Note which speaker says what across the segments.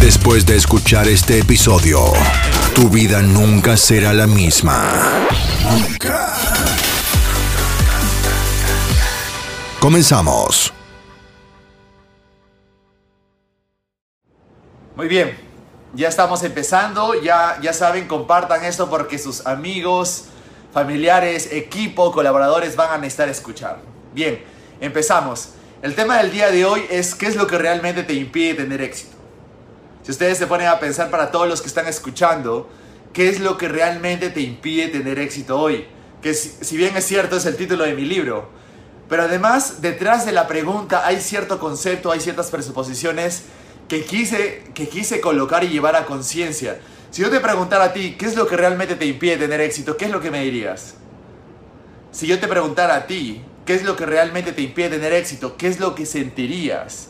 Speaker 1: Después de escuchar este episodio, tu vida nunca será la misma. Nunca. Comenzamos.
Speaker 2: Muy bien, ya estamos empezando, ya, ya saben, compartan esto porque sus amigos, familiares, equipo, colaboradores van a necesitar escuchar. Bien, empezamos. El tema del día de hoy es qué es lo que realmente te impide tener éxito. Si ustedes se ponen a pensar para todos los que están escuchando, ¿qué es lo que realmente te impide tener éxito hoy? Que si, bien es cierto es el título de mi libro, pero además detrás de la pregunta hay cierto concepto, hay ciertas presuposiciones que quise, que quise colocar y llevar a conciencia. Si yo te preguntara a ti, ¿qué es lo que realmente te impide tener éxito? ¿Qué es lo que me dirías? Si yo te preguntara a ti, ¿qué es lo que realmente te impide tener éxito? ¿Qué es lo que sentirías?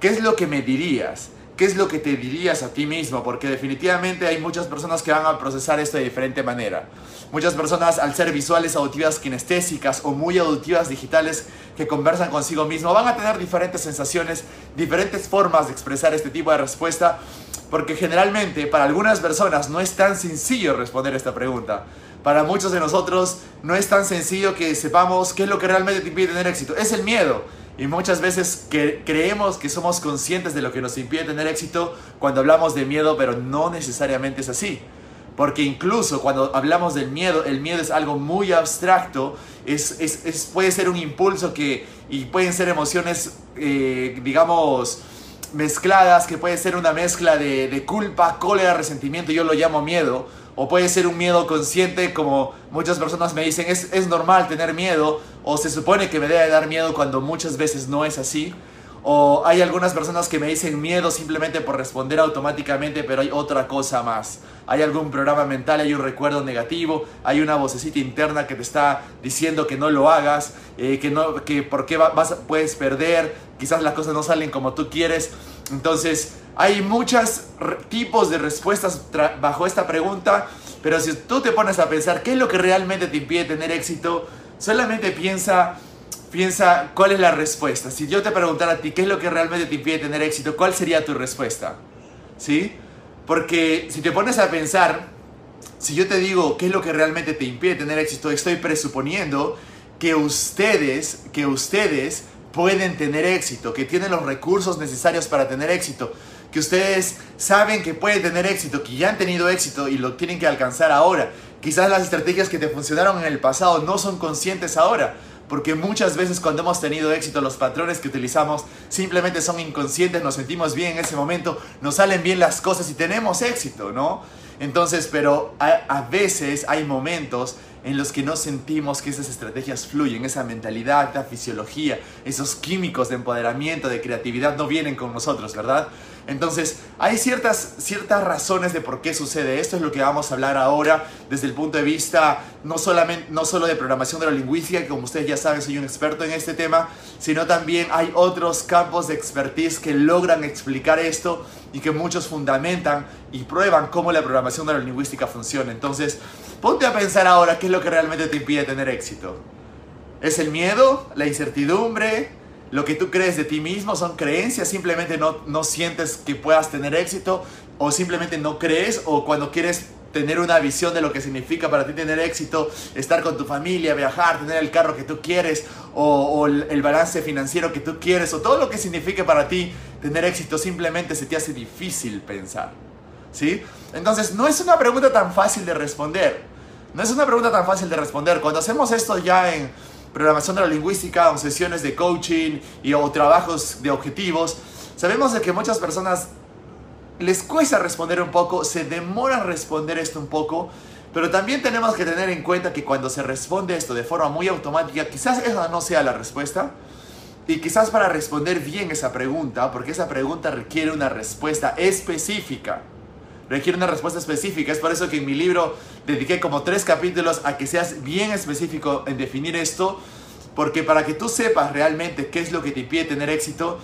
Speaker 2: ¿Qué es lo que me dirías? ¿Qué es lo que te dirías a ti mismo? Porque definitivamente hay muchas personas que van a procesar esto de diferente manera. Muchas personas al ser visuales, auditivas, kinestésicas o muy auditivas digitales que conversan consigo mismo van a tener diferentes sensaciones, diferentes formas de expresar este tipo de respuesta. Porque generalmente para algunas personas no es tan sencillo responder esta pregunta. Para muchos de nosotros no es tan sencillo que sepamos qué es lo que realmente te impide tener éxito. Es el miedo. Y muchas veces creemos que somos conscientes de lo que nos impide tener éxito cuando hablamos de miedo, pero no necesariamente es así. Porque incluso cuando hablamos del miedo, el miedo es algo muy abstracto, es, es- es- puede ser un impulso que, y pueden ser emociones, eh, digamos, mezcladas, que puede ser una mezcla de, de culpa, cólera, resentimiento, yo lo llamo miedo, o puede ser un miedo consciente, como muchas personas me dicen, es, es normal tener miedo, o se supone que me debe dar miedo cuando muchas veces no es así. O hay algunas personas que me dicen miedo simplemente por responder automáticamente, pero hay otra cosa más. Hay algún programa mental, hay un recuerdo negativo, hay una vocecita interna que te está diciendo que no lo hagas, eh, que no, que por qué va- vas, puedes perder, quizás las cosas no salen como tú quieres. Entonces, hay muchos tipos de respuestas bajo esta pregunta, pero si tú te pones a pensar qué es lo que realmente te impide tener éxito, solamente piensa Piensa cuál es la respuesta. Si yo te preguntara a ti qué es lo que realmente te impide tener éxito, ¿cuál sería tu respuesta? ¿Sí? Porque si te pones a pensar, si yo te digo qué es lo que realmente te impide tener éxito, estoy presuponiendo que ustedes, que ustedes pueden tener éxito, que tienen los recursos necesarios para tener éxito, que ustedes saben que pueden tener éxito, que ya han tenido éxito y lo tienen que alcanzar ahora. Quizás las estrategias que te funcionaron en el pasado no son conscientes ahora, porque muchas veces cuando hemos tenido éxito los patrones que utilizamos simplemente son inconscientes, nos sentimos bien en ese momento, nos salen bien las cosas y tenemos éxito, ¿no? Entonces, pero a, veces hay momentos en los que no sentimos que esas estrategias fluyen, esa mentalidad, esa fisiología, esos químicos de empoderamiento, de creatividad no vienen con nosotros, ¿verdad? Entonces, hay ciertas, ciertas razones de por qué sucede esto, es lo que vamos a hablar ahora desde el punto de vista no, solamente, no solo de programación neurolingüística, que como ustedes ya saben soy un experto en este tema, sino también hay otros campos de expertise que logran explicar esto y que muchos fundamentan y prueban cómo la programación neurolingüística funciona. Entonces, ponte a pensar ahora qué es lo que realmente te impide tener éxito. ¿Es el miedo? ¿La incertidumbre? ¿Lo que tú crees de ti mismo? ¿Son creencias? ¿Simplemente no, no sientes que puedas tener éxito? ¿O simplemente no crees? ¿O cuando quieres tener una visión de lo que significa para ti tener éxito, estar con tu familia, viajar, tener el carro que tú quieres, o, o el, balance financiero que tú quieres, o todo lo que signifique para ti tener éxito, simplemente se te hace difícil pensar. ¿Sí? Entonces, no es una pregunta tan fácil de responder. No es una pregunta tan fácil de responder. Cuando hacemos esto ya en programación neurolingüística, o sesiones de coaching y, o trabajos de objetivos, sabemos de que muchas personas les cuesta responder un poco, se demora responder esto un poco, pero también tenemos que tener en cuenta que cuando se responde esto de forma muy automática, quizás esa no sea la respuesta. Y quizás para responder bien esa pregunta, porque esa pregunta requiere una respuesta específica. Requiere una respuesta específica. Es por eso que en mi libro dediqué como tres capítulos a que seas bien específico en definir esto, porque para que tú sepas realmente qué es lo que te impide tener éxito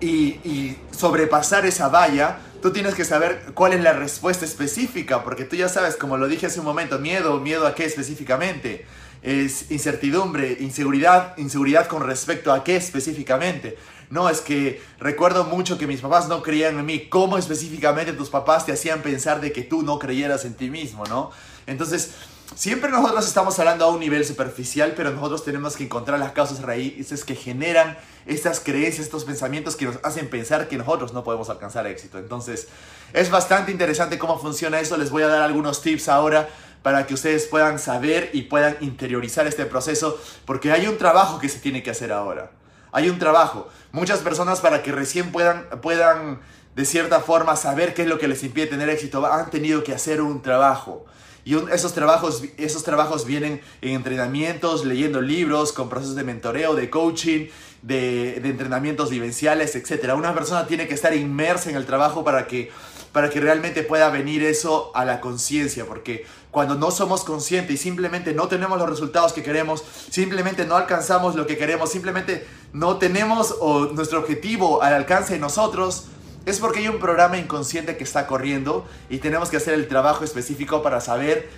Speaker 2: y, y sobrepasar esa valla, tú tienes que saber cuál es la respuesta específica, porque tú ya sabes, como lo dije hace un momento, miedo, miedo a qué específicamente es incertidumbre, inseguridad, inseguridad con respecto a qué específicamente. No, es que recuerdo mucho que mis papás no creían en mí. ¿Cómo específicamente tus papás te hacían pensar de que tú no creyeras en ti mismo, no? Entonces, siempre nosotros estamos hablando a un nivel superficial, pero nosotros tenemos que encontrar las causas raíces que generan estas creencias, estos pensamientos que nos hacen pensar que nosotros no podemos alcanzar éxito. Entonces, es bastante interesante cómo funciona eso. Les voy a dar algunos tips ahora para que ustedes puedan saber y puedan interiorizar este proceso, porque hay un trabajo que se tiene que hacer ahora. Hay un trabajo. Muchas personas para que recién puedan, puedan de cierta forma saber qué es lo que les impide tener éxito, han tenido que hacer un trabajo. Y esos, trabajos, esos trabajos vienen en entrenamientos, leyendo libros, con procesos de mentoreo, de coaching, de, de entrenamientos vivenciales, etc. Una persona tiene que estar inmersa en el trabajo para que para que realmente pueda venir eso a la conciencia, porque cuando no somos conscientes y simplemente no tenemos los resultados que queremos, simplemente no alcanzamos lo que queremos, simplemente no tenemos nuestro objetivo al alcance de nosotros, es porque hay un programa inconsciente que está corriendo y tenemos que hacer el trabajo específico para saber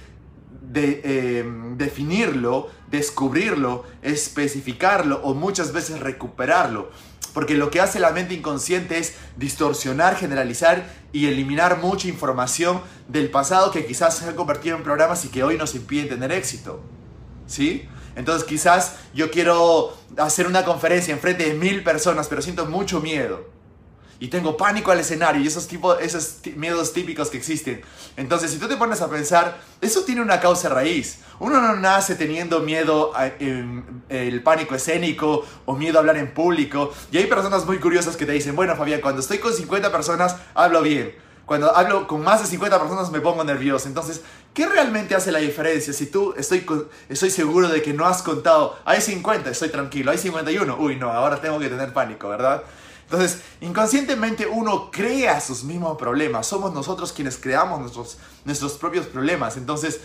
Speaker 2: eh, definirlo, descubrirlo, especificarlo o muchas veces recuperarlo. Porque lo que hace la mente inconsciente es distorsionar, generalizar y eliminar mucha información del pasado que quizás se ha convertido en programas y que hoy nos impiden tener éxito. ¿Sí? Entonces quizás yo quiero hacer una conferencia en frente de mil personas, pero siento mucho miedo y tengo pánico al escenario y esos, tipos, esos miedos típicos que existen. Entonces, si tú te pones a pensar, eso tiene una causa raíz. Uno no nace teniendo miedo al pánico escénico o miedo a hablar en público. Y hay personas muy curiosas que te dicen, bueno, Fabián, cuando estoy con 50 personas, hablo bien. Cuando hablo con más de 50 personas me pongo nervioso. Entonces, ¿qué realmente hace la diferencia? Si tú estoy, estoy seguro de que no has contado, hay 50, estoy tranquilo, hay 51, uy, no, ahora tengo que tener pánico, ¿verdad? Entonces, inconscientemente uno crea sus mismos problemas. Somos nosotros quienes creamos nuestros, nuestros propios problemas. Entonces,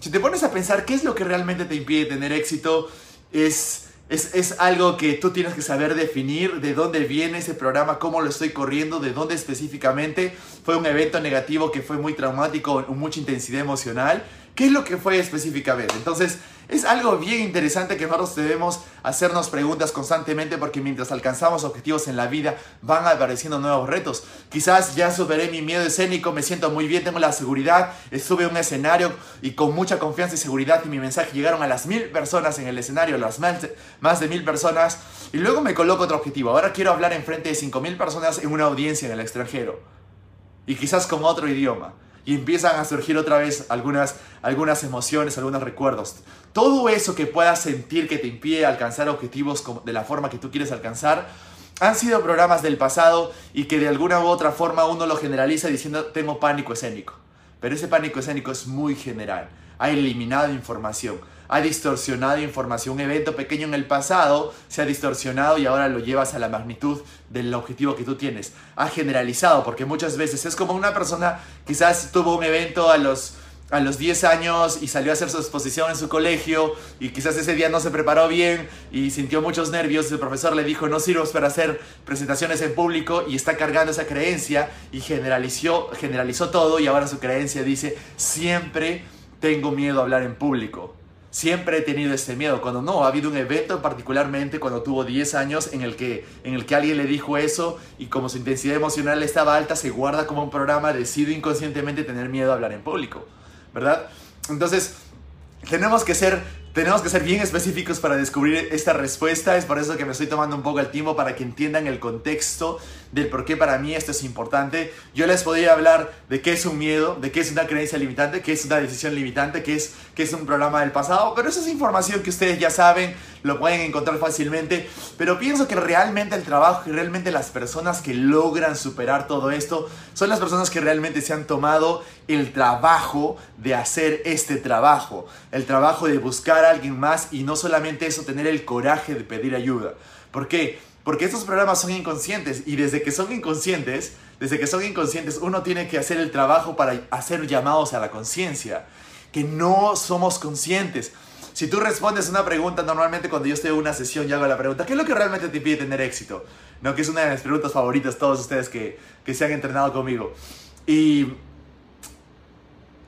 Speaker 2: si te pones a pensar qué es lo que realmente te impide tener éxito, es, es, es, algo que tú tienes que saber definir de dónde viene ese programa, cómo lo estoy corriendo, de dónde específicamente. Fue un evento negativo que fue muy traumático, mucha intensidad emocional. ¿Qué es lo que fue específicamente? Entonces, es algo bien interesante que nosotros debemos hacernos preguntas constantemente porque mientras alcanzamos objetivos en la vida van apareciendo nuevos retos. Quizás ya superé mi miedo escénico, me siento muy bien, tengo la seguridad, estuve en un escenario y con mucha confianza y seguridad y mi mensaje llegaron a las mil personas en el escenario, las más de, más de mil personas y luego me coloco otro objetivo. Ahora quiero hablar en frente de cinco mil personas en una audiencia en el extranjero y quizás con otro idioma y empiezan a surgir otra vez algunas, algunas emociones, algunos recuerdos. Todo eso que puedas sentir que te impide alcanzar objetivos de la forma que tú quieres alcanzar, han sido programas del pasado y que de alguna u otra forma uno lo generaliza diciendo tengo pánico escénico. Pero ese pánico escénico es muy general. Ha eliminado información ha distorsionado información. Un evento pequeño en el pasado se ha distorsionado y ahora lo llevas a la magnitud del objetivo que tú tienes. Ha generalizado, porque muchas veces es como una persona quizás tuvo un evento a los a los 10 años y salió a hacer su exposición en su colegio y quizás ese día no se preparó bien y sintió muchos nervios, el profesor le dijo no sirves para hacer presentaciones en público y está cargando esa creencia y generalizó, generalizó todo y ahora su creencia dice siempre tengo miedo a hablar en público. Siempre he tenido este miedo. Cuando no, ha habido un evento particularmente cuando tuvo 10 años en el, que, en el que alguien le dijo eso y como su intensidad emocional estaba alta, se guarda como un programa, decido inconscientemente tener miedo a hablar en público, ¿verdad? Entonces, tenemos que ser tenemos que ser bien específicos para descubrir esta respuesta. Es por eso que me estoy tomando un poco el tiempo para que entiendan el contexto del por qué para mí esto es importante. Yo les podría hablar de qué es un miedo, de qué es una creencia limitante, qué es una decisión limitante, qué es, qué es un programa del pasado, pero esa es información que ustedes ya saben, lo pueden encontrar fácilmente. Pero pienso que realmente el trabajo y realmente las personas que logran superar todo esto son las personas que realmente se han tomado el trabajo de hacer este trabajo, el trabajo de buscar a alguien más y no solamente eso, tener el coraje de pedir ayuda. ¿Por qué? Porque estos programas son inconscientes y desde que son inconscientes desde que son inconscientes, uno tiene que hacer el trabajo para hacer llamados a la conciencia, que no somos conscientes. Si tú respondes una pregunta, normalmente cuando yo estoy en una sesión y hago la pregunta, ¿qué es lo que realmente te pide tener éxito? No, que es una de mis preguntas favoritas, todos ustedes que, que se han entrenado conmigo. Y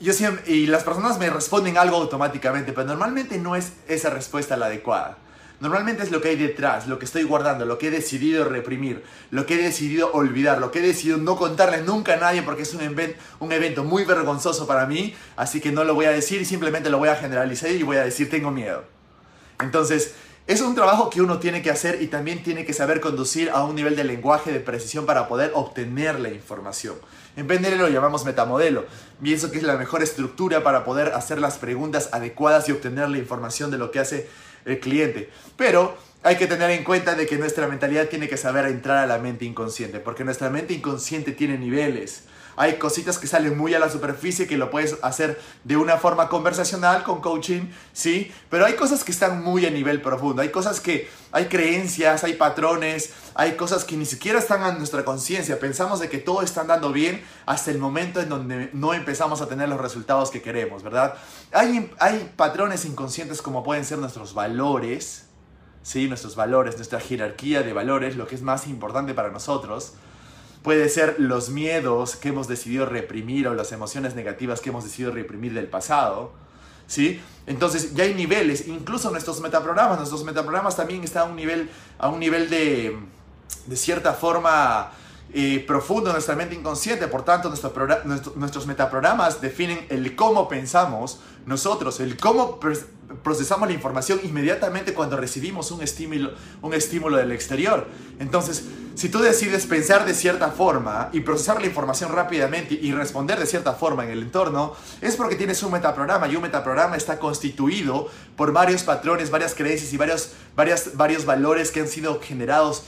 Speaker 2: yo siempre, y las personas me responden algo automáticamente, pero normalmente no es esa respuesta la adecuada. Normalmente es lo que hay detrás, lo que estoy guardando, lo que he decidido reprimir, lo que he decidido olvidar, lo que he decidido no contarle nunca a nadie porque es un, evento muy vergonzoso para mí, así que no lo voy a decir, simplemente lo voy a generalizar y voy a decir tengo miedo. Entonces, es un trabajo que uno tiene que hacer y también tiene que saber conducir a un nivel de lenguaje de precisión para poder obtener la información. En PNL lo llamamos metamodelo. Pienso que es la mejor estructura para poder hacer las preguntas adecuadas y obtener la información de lo que hace el cliente. Pero hay que tener en cuenta de que nuestra mentalidad tiene que saber entrar a la mente inconsciente, porque nuestra mente inconsciente tiene niveles. Hay cositas que salen muy a la superficie que lo puedes hacer de una forma conversacional con coaching, sí, pero hay cosas que están muy a nivel profundo. Hay cosas que hay creencias, hay patrones, hay cosas que ni siquiera están en nuestra conciencia. Pensamos de que todo está andando bien hasta el momento en donde no empezamos a tener los resultados que queremos, ¿verdad? Hay, hay patrones inconscientes como pueden ser nuestros valores, ¿sí? Nuestros valores, nuestra jerarquía de valores, lo que es más importante para nosotros puede ser los miedos que hemos decidido reprimir o las emociones negativas que hemos decidido reprimir del pasado. ¿Sí? Entonces ya hay niveles, incluso nuestros metaprogramas, nuestros metaprogramas también están a un nivel, a un nivel de, de cierta forma eh, profundo nuestra mente inconsciente, por tanto nuestro nuestros metaprogramas definen el cómo pensamos nosotros, el cómo procesamos la información inmediatamente cuando recibimos un estímulo, un estímulo del exterior. Entonces, si tú decides pensar de cierta forma y procesar la información rápidamente y responder de cierta forma en el entorno, es porque tienes un metaprograma y un metaprograma está constituido por varios patrones, varias creencias y varios, varias, varios valores que han sido generados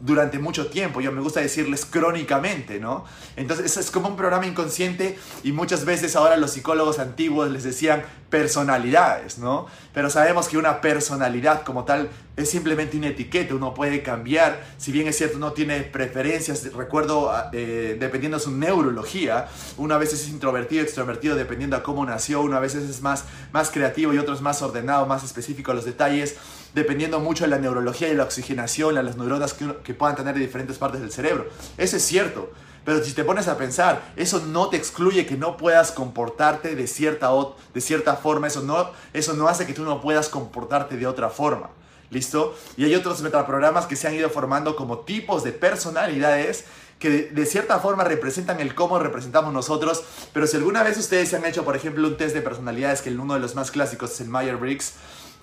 Speaker 2: durante mucho tiempo, yo me gusta decirles crónicamente, ¿no? Entonces es como un programa inconsciente y muchas veces ahora los psicólogos antiguos les decían personalidades, ¿no? Pero sabemos que una personalidad como tal es simplemente una etiqueta, uno puede cambiar, si bien es cierto, no tiene preferencias, recuerdo, ah, eh, dependiendo de su neurología, una vez es introvertido, extrovertido, dependiendo a cómo nació, una vez es más, más creativo y otro es más ordenado, más específico a los detalles, dependiendo mucho de la neurología y la oxigenación, las neuronas que, que puedan tener de diferentes partes del cerebro. Eso es cierto. Pero si te pones a pensar, eso no te excluye que no puedas comportarte de cierta, de cierta forma, eso no, eso no hace que tú no puedas comportarte de otra forma. ¿Listo? Y hay otros metaprogramas que se han ido formando como tipos de personalidades que de, cierta forma representan el cómo representamos nosotros, pero si alguna vez ustedes se han hecho, por ejemplo, un test de personalidades, que uno de los más clásicos es el Myers-Briggs,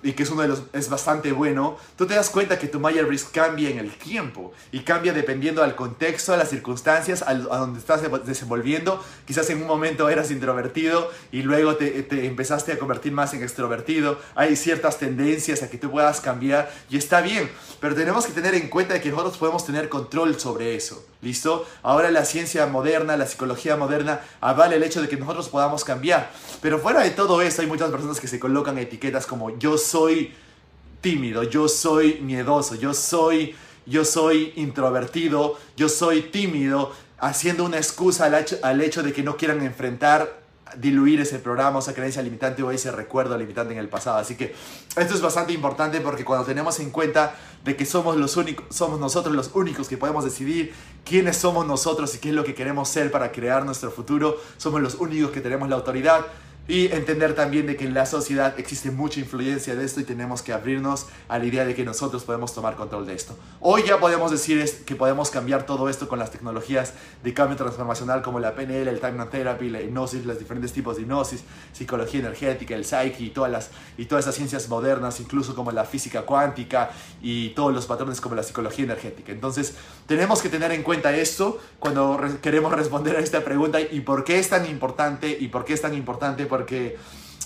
Speaker 2: y que es uno de los es bastante bueno, tú te das cuenta que tu Myers-Briggs cambia en el tiempo y cambia dependiendo al contexto, a las circunstancias, a, donde estás desenvolviendo. Quizás en un momento eras introvertido y luego te, te, empezaste a convertir más en extrovertido. Hay ciertas tendencias a que tú puedas cambiar y está bien, pero tenemos que tener en cuenta que nosotros podemos tener control sobre eso. ¿Listo? Ahora la ciencia moderna, la psicología moderna avala el hecho de que nosotros podamos cambiar. Pero fuera de todo eso hay muchas personas que se colocan etiquetas como yo tímido, yo soy miedoso, yo soy, yo soy introvertido, yo soy tímido, haciendo una excusa al hecho, al hecho de que no quieran enfrentar diluir ese programa, esa creencia limitante o ese recuerdo limitante en el pasado. Así que esto es bastante importante porque cuando tenemos en cuenta de que somos los únicos, somos nosotros los únicos que podemos decidir quiénes somos nosotros y qué es lo que queremos ser para crear nuestro futuro, somos los únicos que tenemos la autoridad y entender también de que en la sociedad existe mucha influencia de esto y tenemos que abrirnos a la idea de que nosotros podemos tomar control de esto. Hoy ya podemos decir que podemos cambiar todo esto con las tecnologías de cambio transformacional como la PNL, el Time Therapy, la hipnosis, los diferentes tipos de hipnosis, psicología energética, el Psyche y todas, las, y todas esas ciencias modernas, incluso como la física cuántica y todos los patrones como la psicología energética. Entonces, tenemos que tener en cuenta esto cuando queremos responder a esta pregunta y por qué es tan importante y por qué es tan importante porque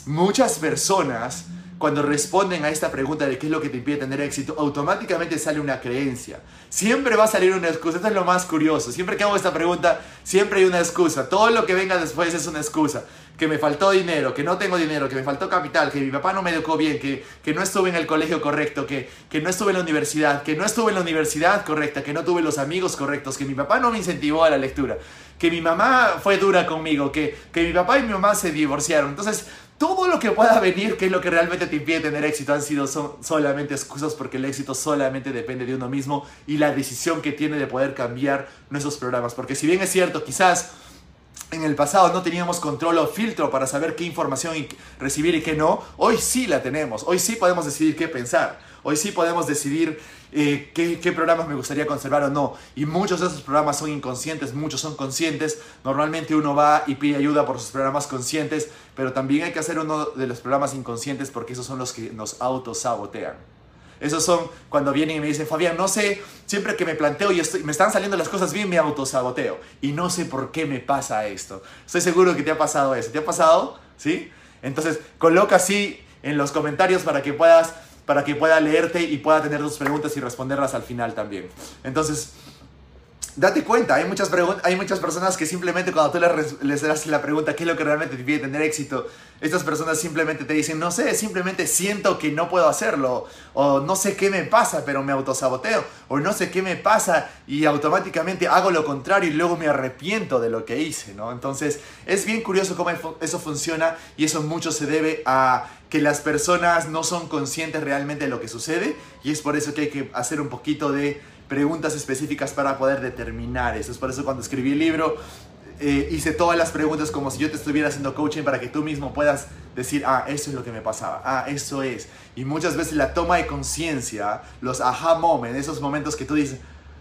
Speaker 2: muchas personas cuando responden a esta pregunta de qué es lo que te impide tener éxito, automáticamente sale una creencia. Siempre va a salir una excusa. Esto es lo más curioso. Siempre que hago esta pregunta, siempre hay una excusa. Todo lo que venga después es una excusa. Que me faltó dinero, que no tengo dinero, que me faltó capital, que mi papá no me educó bien, que, que no estuve en el colegio correcto, que, que no estuve en la universidad, que no estuve en la universidad correcta, que no tuve los amigos correctos, que mi papá no me incentivó a la lectura, que mi mamá fue dura conmigo, que, que mi papá y mi mamá se divorciaron. Entonces, todo lo que pueda venir, que es lo que realmente te impide tener éxito, han sido solamente excusas porque el éxito solamente depende de uno mismo y la decisión que tiene de poder cambiar nuestros programas. Porque si bien es cierto, quizás en el pasado no teníamos control o filtro para saber qué información recibir y qué no, hoy sí la tenemos, hoy sí podemos decidir qué pensar, hoy sí podemos decidir eh, qué, programas me gustaría conservar o no. Y muchos de esos programas son inconscientes, muchos son conscientes. Normalmente uno va y pide ayuda por sus programas conscientes, pero también hay que hacer uno de los programas inconscientes porque esos son los que nos autosabotean. Esos son cuando vienen y me dicen, Fabián, no sé, siempre que me planteo y estoy, me están saliendo las cosas bien, me autosaboteo. Y no sé por qué me pasa esto. Estoy seguro que te ha pasado eso. ¿Te ha pasado? ¿Sí? Entonces, coloca así en los comentarios para que puedas para que pueda leerte y pueda tener tus preguntas y responderlas al final también. Entonces, date cuenta, hay muchas, hay muchas personas que simplemente cuando tú les, les haces la pregunta, ¿qué es lo que realmente te pide tener éxito? Estas personas simplemente te dicen, no sé, simplemente siento que no puedo hacerlo, o no sé qué me pasa, pero me autosaboteo, o no sé qué me pasa y automáticamente hago lo contrario y luego me arrepiento de lo que hice, ¿no? Entonces, es bien curioso cómo eso funciona y eso mucho se debe a que las personas no son conscientes realmente de lo que sucede y es por eso que hay que hacer un poquito de preguntas específicas para poder determinar eso. Es por eso cuando escribí el libro eh, hice todas las preguntas como si yo te estuviera haciendo coaching para que tú mismo puedas decir, ah, eso es lo que me pasaba, ah, eso es. Y muchas veces la toma de conciencia, los aha moments, esos momentos que tú dices,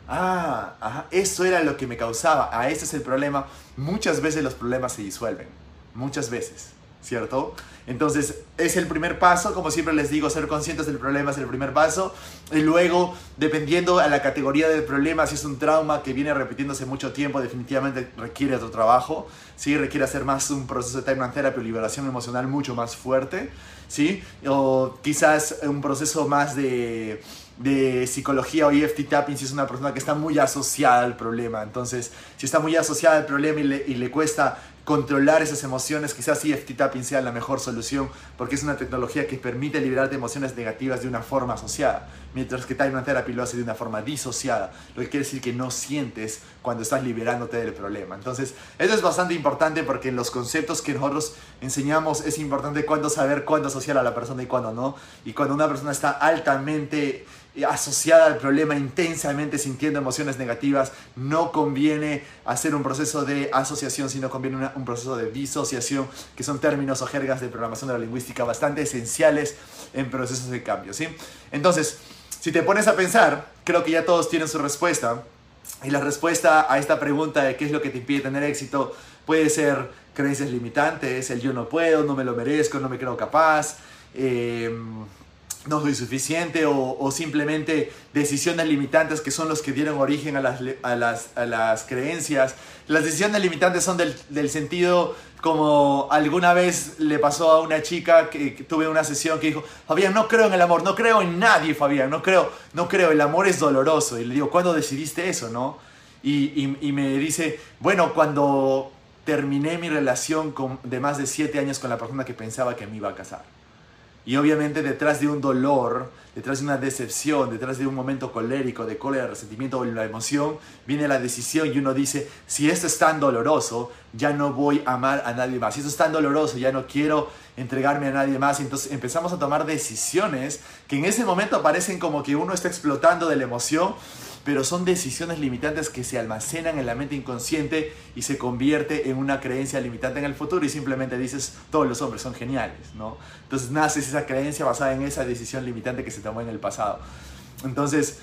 Speaker 2: ah, ajá, eso era lo que me causaba, ah, ese es el problema, muchas veces los problemas se disuelven, muchas veces. ¿cierto? Entonces, es el primer paso, como siempre les digo, ser conscientes del problema es el primer paso. Y luego, dependiendo a la categoría del problema, si es un trauma que viene repitiéndose mucho tiempo, definitivamente requiere otro trabajo, ¿sí? Requiere hacer más un proceso de time therapy o liberación emocional mucho más fuerte, ¿sí? O quizás un proceso más de de psicología o EFT tapping si es una persona que está muy asociada al problema. Entonces, si está muy asociada al problema y le, y le cuesta controlar esas emociones, quizás EFT Tapping sea la mejor solución porque es una tecnología que permite liberar de emociones negativas de una forma asociada, mientras que Time Therapy lo hace de una forma disociada, lo que quiere decir que no sientes cuando estás liberándote del problema. Entonces, eso es bastante importante porque en los conceptos que nosotros enseñamos es importante cuándo saber cuándo asociar a la persona y cuándo no. Y cuando una persona está altamente asociada al problema, intensamente sintiendo emociones negativas, no conviene hacer un proceso de asociación, sino conviene un proceso de disociación, que son términos o jergas de programación de la lingüística bastante esenciales en procesos de cambio. ¿sí? Entonces, si te pones a pensar, creo que ya todos tienen su respuesta. Y la respuesta a esta pregunta de qué es lo que te impide tener éxito puede ser creencias limitantes, el yo no puedo, no me lo merezco, no me creo capaz. Eh, no soy suficiente o, simplemente decisiones limitantes que son los que dieron origen a las, a las, a las creencias. Las decisiones limitantes son del, del, sentido como alguna vez le pasó a una chica que, tuve una sesión que dijo, Fabián, no creo en el amor, no creo en nadie, Fabián, no creo, no creo, el amor es doloroso. Y le digo, ¿cuándo decidiste eso, no? Y, y, y me dice, bueno, cuando terminé mi relación con, de más de siete años con la persona que pensaba que me iba a casar. Y obviamente detrás de un dolor, detrás de una decepción, detrás de un momento colérico, de cólera, resentimiento o la emoción, viene la decisión y uno dice, si esto es tan doloroso, ya no voy a amar a nadie más. Si esto es tan doloroso, ya no quiero entregarme a nadie más. Entonces empezamos a tomar decisiones que en ese momento parecen como que uno está explotando de la emoción, pero son decisiones limitantes que se almacenan en la mente inconsciente y se convierte en una creencia limitante en el futuro y simplemente dices, todos los hombres son geniales, ¿no? Entonces naces esa creencia basada en esa decisión limitante que se tomó en el pasado. Entonces,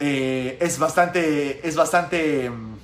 Speaker 2: eh, es bastante, es bastante mm,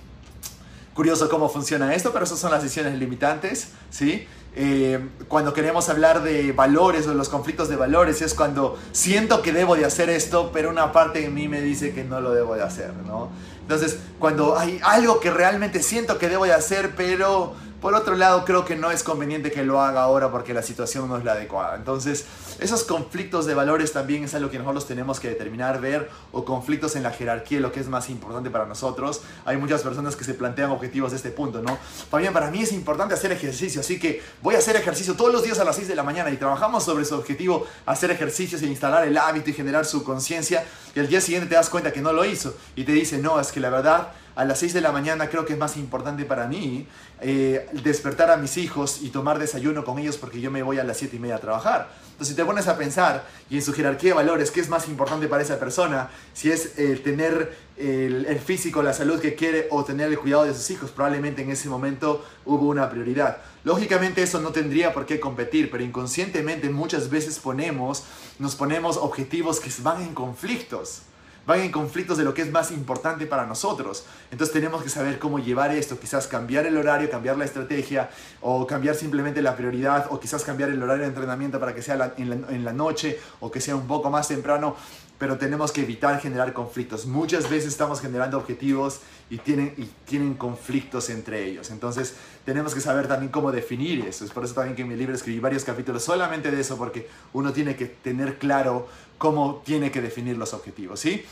Speaker 2: curioso cómo funciona esto, pero esas son las decisiones limitantes, ¿sí? Eh, cuando queremos hablar de valores o de los conflictos de valores, es cuando siento que debo de hacer esto, pero una parte de mí me dice que no lo debo de hacer, ¿no? Entonces, cuando hay algo que realmente siento que debo de hacer, pero Por otro lado, creo que no es conveniente que lo haga ahora porque la situación no es la adecuada. Entonces, esos conflictos de valores también es algo que nosotros tenemos que determinar, ver, o conflictos en la jerarquía, lo que es más importante para nosotros. Hay muchas personas que se plantean objetivos de este punto, ¿no? También para mí es importante hacer ejercicio, así que voy a hacer ejercicio todos los días a las 6 de la mañana y trabajamos sobre su objetivo, hacer ejercicios e instalar el hábito y generar su conciencia. Y al día siguiente te das cuenta que no lo hizo y te dice, no, es que la verdad a las 6 de la mañana creo que es más importante para mí eh, despertar a mis hijos y tomar desayuno con ellos porque yo me voy a las 7 y media a trabajar. Entonces, si te pones a pensar y en su jerarquía de valores, ¿qué es más importante para esa persona? Si es eh, tener el, el, físico, la salud que quiere o tener el cuidado de sus hijos, probablemente en ese momento hubo una prioridad. Lógicamente eso no tendría por qué competir, pero inconscientemente muchas veces ponemos, nos ponemos objetivos que van en conflictos van en conflictos de lo que es más importante para nosotros. Entonces tenemos que saber cómo llevar esto, quizás cambiar el horario, cambiar la estrategia o cambiar simplemente la prioridad o quizás cambiar el horario de entrenamiento para que sea en, la, noche o que sea un poco más temprano, pero tenemos que evitar generar conflictos. Muchas veces estamos generando objetivos y tienen, y tienen conflictos entre ellos. Entonces tenemos que saber también cómo definir eso. Es por eso también que en mi libro escribí varios capítulos solamente de eso, porque uno tiene que tener claro cómo tiene que definir los objetivos, ¿sí?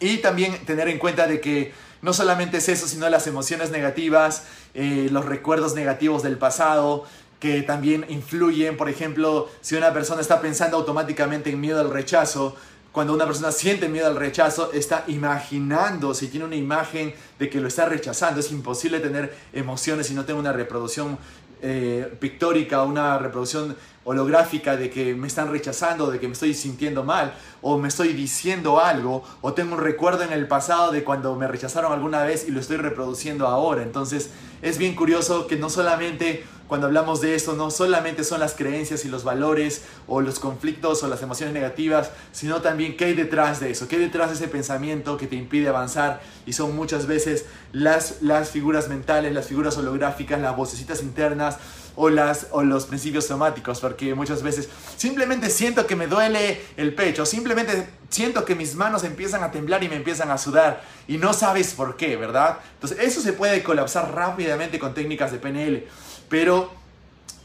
Speaker 2: Y también tener en cuenta de que no solamente es eso, sino las emociones negativas, eh, los recuerdos negativos del pasado, que también influyen, por ejemplo, si una persona está pensando automáticamente en miedo al rechazo, cuando una persona siente miedo al rechazo, está imaginando, si tiene una imagen de que lo está rechazando, es imposible tener emociones si no tengo una reproducción eh, pictórica, una reproducción holográfica de que me están rechazando, de que me estoy sintiendo mal, o me estoy diciendo algo, o tengo un recuerdo en el pasado de cuando me rechazaron alguna vez y lo estoy reproduciendo ahora. Entonces es bien curioso que no solamente cuando hablamos de esto, no solamente son las creencias y los valores, o los conflictos o las emociones negativas, sino también qué hay detrás de eso, qué hay detrás de ese pensamiento que te impide avanzar. Y son muchas veces las, las figuras mentales, las figuras holográficas, las vocecitas internas, o, las, o los principios somáticos, porque muchas veces simplemente siento que me duele el pecho, simplemente siento que mis manos empiezan a temblar y me empiezan a sudar y no sabes por qué, ¿verdad? Entonces eso se puede colapsar rápidamente con técnicas de PNL, pero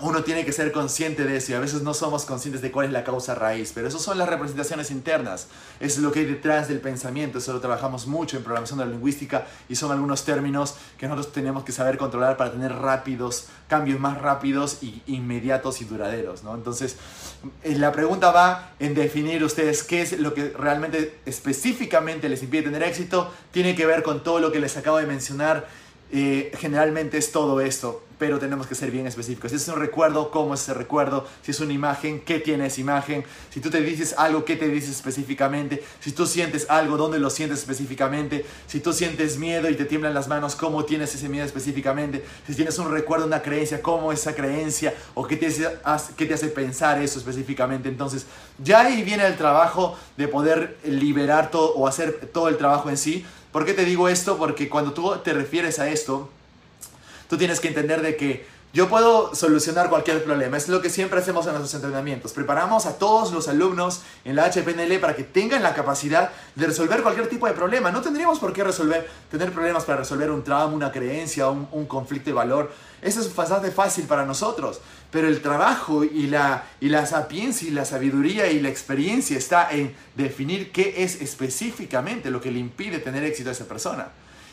Speaker 2: uno tiene que ser consciente de eso y a veces no somos conscientes de cuál es la causa raíz, pero eso son las representaciones internas, es lo que hay detrás del pensamiento, eso lo trabajamos mucho en programación de la lingüística y son algunos términos que nosotros tenemos que saber controlar para tener rápidos, cambios más rápidos y inmediatos y duraderos, ¿no? Entonces, eh, la pregunta va en definir ustedes qué es lo que realmente específicamente les impide tener éxito, tiene que ver con todo lo que les acabo de mencionar, eh, generalmente es todo esto pero tenemos que ser bien específicos. Si es un recuerdo, ¿cómo es ese recuerdo? Si es una imagen, ¿qué tiene esa imagen? Si tú te dices algo, ¿qué te dices específicamente? Si tú sientes algo, ¿dónde lo sientes específicamente? Si tú sientes miedo y te tiemblan las manos, ¿cómo tienes ese miedo específicamente? Si tienes un recuerdo, una creencia, ¿cómo es esa creencia? ¿O qué te, hace, qué te hace pensar eso específicamente? Entonces, ya ahí viene el trabajo de poder liberar todo o hacer todo el trabajo en sí. ¿Por qué te digo esto? Porque cuando tú te refieres a esto, tú tienes que entender de que yo puedo solucionar cualquier problema. Es lo que siempre hacemos en nuestros entrenamientos. Preparamos a todos los alumnos en la HPNL para que tengan la capacidad de resolver cualquier tipo de problema. No tendríamos por qué resolver, tener problemas para resolver un trauma, una creencia, un, conflicto de valor. Eso es bastante fácil para nosotros. Pero el trabajo y la, y la sapiencia y la sabiduría y la experiencia está en definir qué es específicamente lo que le impide tener éxito a esa persona.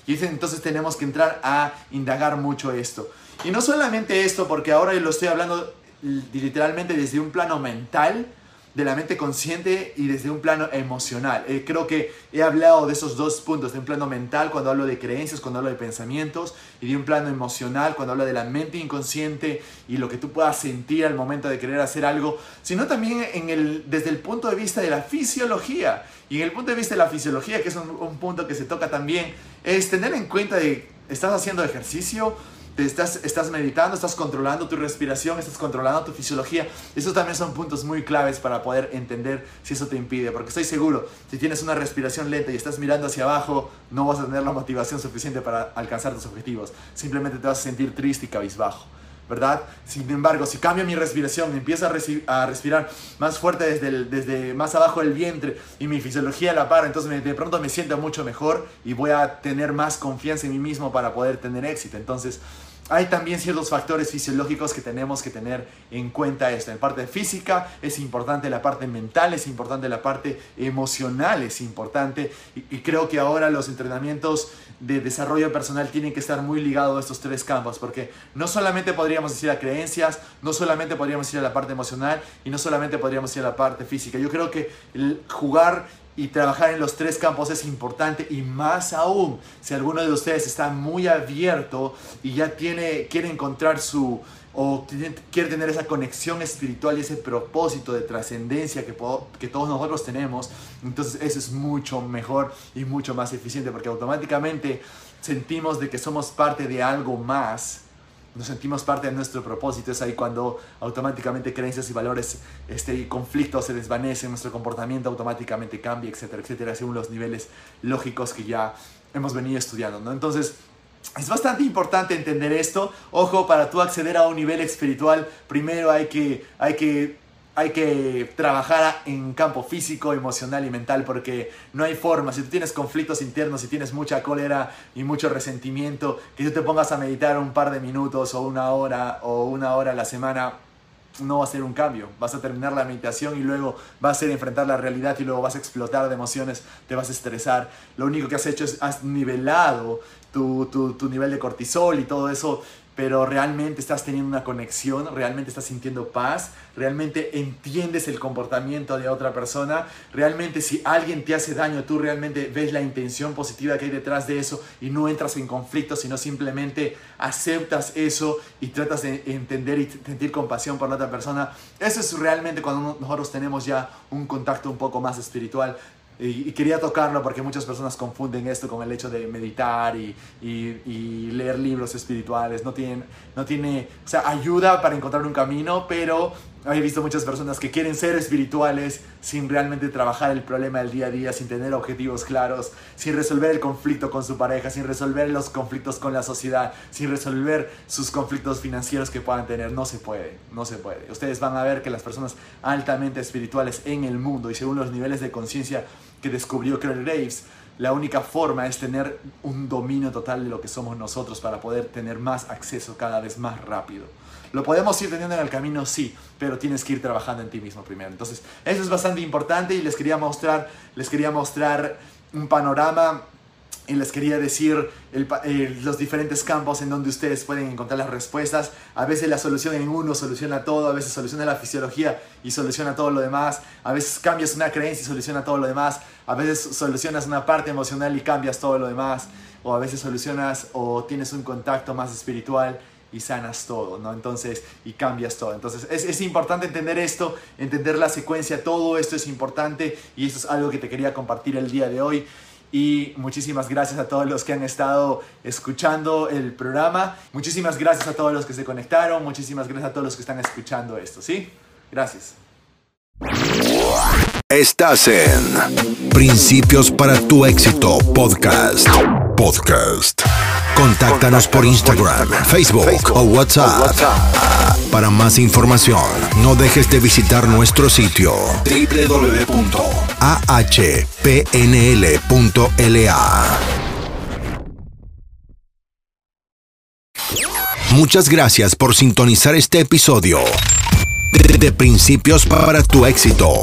Speaker 2: Y entonces tenemos que entrar a indagar mucho esto. Y no solamente esto, porque ahora lo estoy hablando literalmente desde un plano mental, de la mente consciente y desde un plano emocional. Eh, creo que he hablado de esos dos puntos, de un plano mental cuando hablo de creencias, cuando hablo de pensamientos, y de un plano emocional cuando hablo de la mente inconsciente y lo que tú puedas sentir al momento de querer hacer algo, sino también en el, desde el punto de vista de la fisiología. Y en el punto de vista de la fisiología, que es un, un punto que se toca también, es tener en cuenta de, ¿estás haciendo ejercicio? estás, estás meditando, estás controlando tu respiración, estás controlando tu fisiología. Esos también son puntos muy claves para poder entender si eso te impide. Porque estoy seguro, si tienes una respiración lenta y estás mirando hacia abajo, no vas a tener la motivación suficiente para alcanzar tus objetivos. Simplemente te vas a sentir triste y cabizbajo. ¿Verdad? Sin embargo, si cambio mi respiración, empiezo a, respirar más fuerte desde, desde más abajo del vientre y mi fisiología la para, entonces de pronto me siento mucho mejor y voy a tener más confianza en mí mismo para poder tener éxito. Entonces, hay también ciertos factores fisiológicos que tenemos que tener en cuenta esto. En parte física es importante, la parte mental es importante, la parte emocional es importante. Y, creo que ahora los entrenamientos de desarrollo personal tienen que estar muy ligados a estos tres campos, porque no solamente podríamos decir a creencias, no solamente podríamos ir a la parte emocional y no solamente podríamos ir a la parte física. Yo creo que el jugar y trabajar en los tres campos es importante y más aún si alguno de ustedes está muy abierto y ya tiene, quiere encontrar su o quiere tener esa conexión espiritual y ese propósito de trascendencia que, que todos nosotros tenemos, entonces eso es mucho mejor y mucho más eficiente porque automáticamente sentimos de que somos parte de algo más nos sentimos parte de nuestro propósito. Es ahí cuando automáticamente creencias y valores este, y conflictos se desvanecen, nuestro comportamiento automáticamente cambia, etcétera, etcétera, según los niveles lógicos que ya hemos venido estudiando. ¿no? Entonces, es bastante importante entender esto. Ojo, para tú acceder a un nivel espiritual, primero hay que, hay que hay que trabajar en campo físico, emocional y mental porque no hay forma. Si tú tienes conflictos internos, si tienes mucha cólera y mucho resentimiento, que tú te pongas a meditar un par de minutos o una hora o una hora a la semana, no va a ser un cambio. Vas a terminar la meditación y luego va a ser enfrentar la realidad y luego vas a explotar de emociones, te vas a estresar. Lo único que has hecho es has nivelado tu, tu, tu nivel de cortisol y todo eso pero realmente estás teniendo una conexión, realmente estás sintiendo paz, realmente entiendes el comportamiento de otra persona, realmente si alguien te hace daño, tú realmente ves la intención positiva que hay detrás de eso y no entras en conflicto, sino simplemente aceptas eso y tratas de entender y sentir compasión por la otra persona. Eso es realmente cuando nosotros tenemos ya un contacto un poco más espiritual y, quería tocarlo porque muchas personas confunden esto con el hecho de meditar y, y, leer libros espirituales. No, tienen, no tiene, o sea, ayuda para encontrar un camino, pero he visto muchas personas que quieren ser espirituales sin realmente trabajar el problema del día a día, sin tener objetivos claros, sin resolver el conflicto con su pareja, sin resolver los conflictos con la sociedad, sin resolver sus conflictos financieros que puedan tener. No se puede, no se puede. Ustedes van a ver que las personas altamente espirituales en el mundo y según los niveles de conciencia que descubrió Claire Graves, la única forma es tener un dominio total de lo que somos nosotros para poder tener más acceso cada vez más rápido. Lo podemos ir teniendo en el camino, sí, pero tienes que ir trabajando en ti mismo primero. Entonces, eso es bastante importante y les quería mostrar, les quería mostrar un panorama y les quería decir los diferentes campos en donde ustedes pueden encontrar las respuestas. A veces la solución en uno soluciona todo, a veces soluciona la fisiología y soluciona todo lo demás. A veces cambias una creencia y soluciona todo lo demás. A veces solucionas una parte emocional y cambias todo lo demás. O a veces solucionas o tienes un contacto más espiritual y sanas todo, ¿no? Entonces, y cambias todo. Entonces, es, es, importante entender esto, entender la secuencia, todo esto es importante y esto es algo que te quería compartir el día de hoy. Y muchísimas gracias a todos los que han estado escuchando el programa. Muchísimas gracias a todos los que se conectaron. Muchísimas gracias a todos los que están escuchando esto, ¿sí? Gracias.
Speaker 1: Estás en Principios para tu éxito podcast. Podcast. Contáctanos por Instagram, Facebook o WhatsApp. Para más información, no dejes de visitar nuestro sitio www.ahpnl.la. Muchas gracias por sintonizar este episodio de, Principios para tu éxito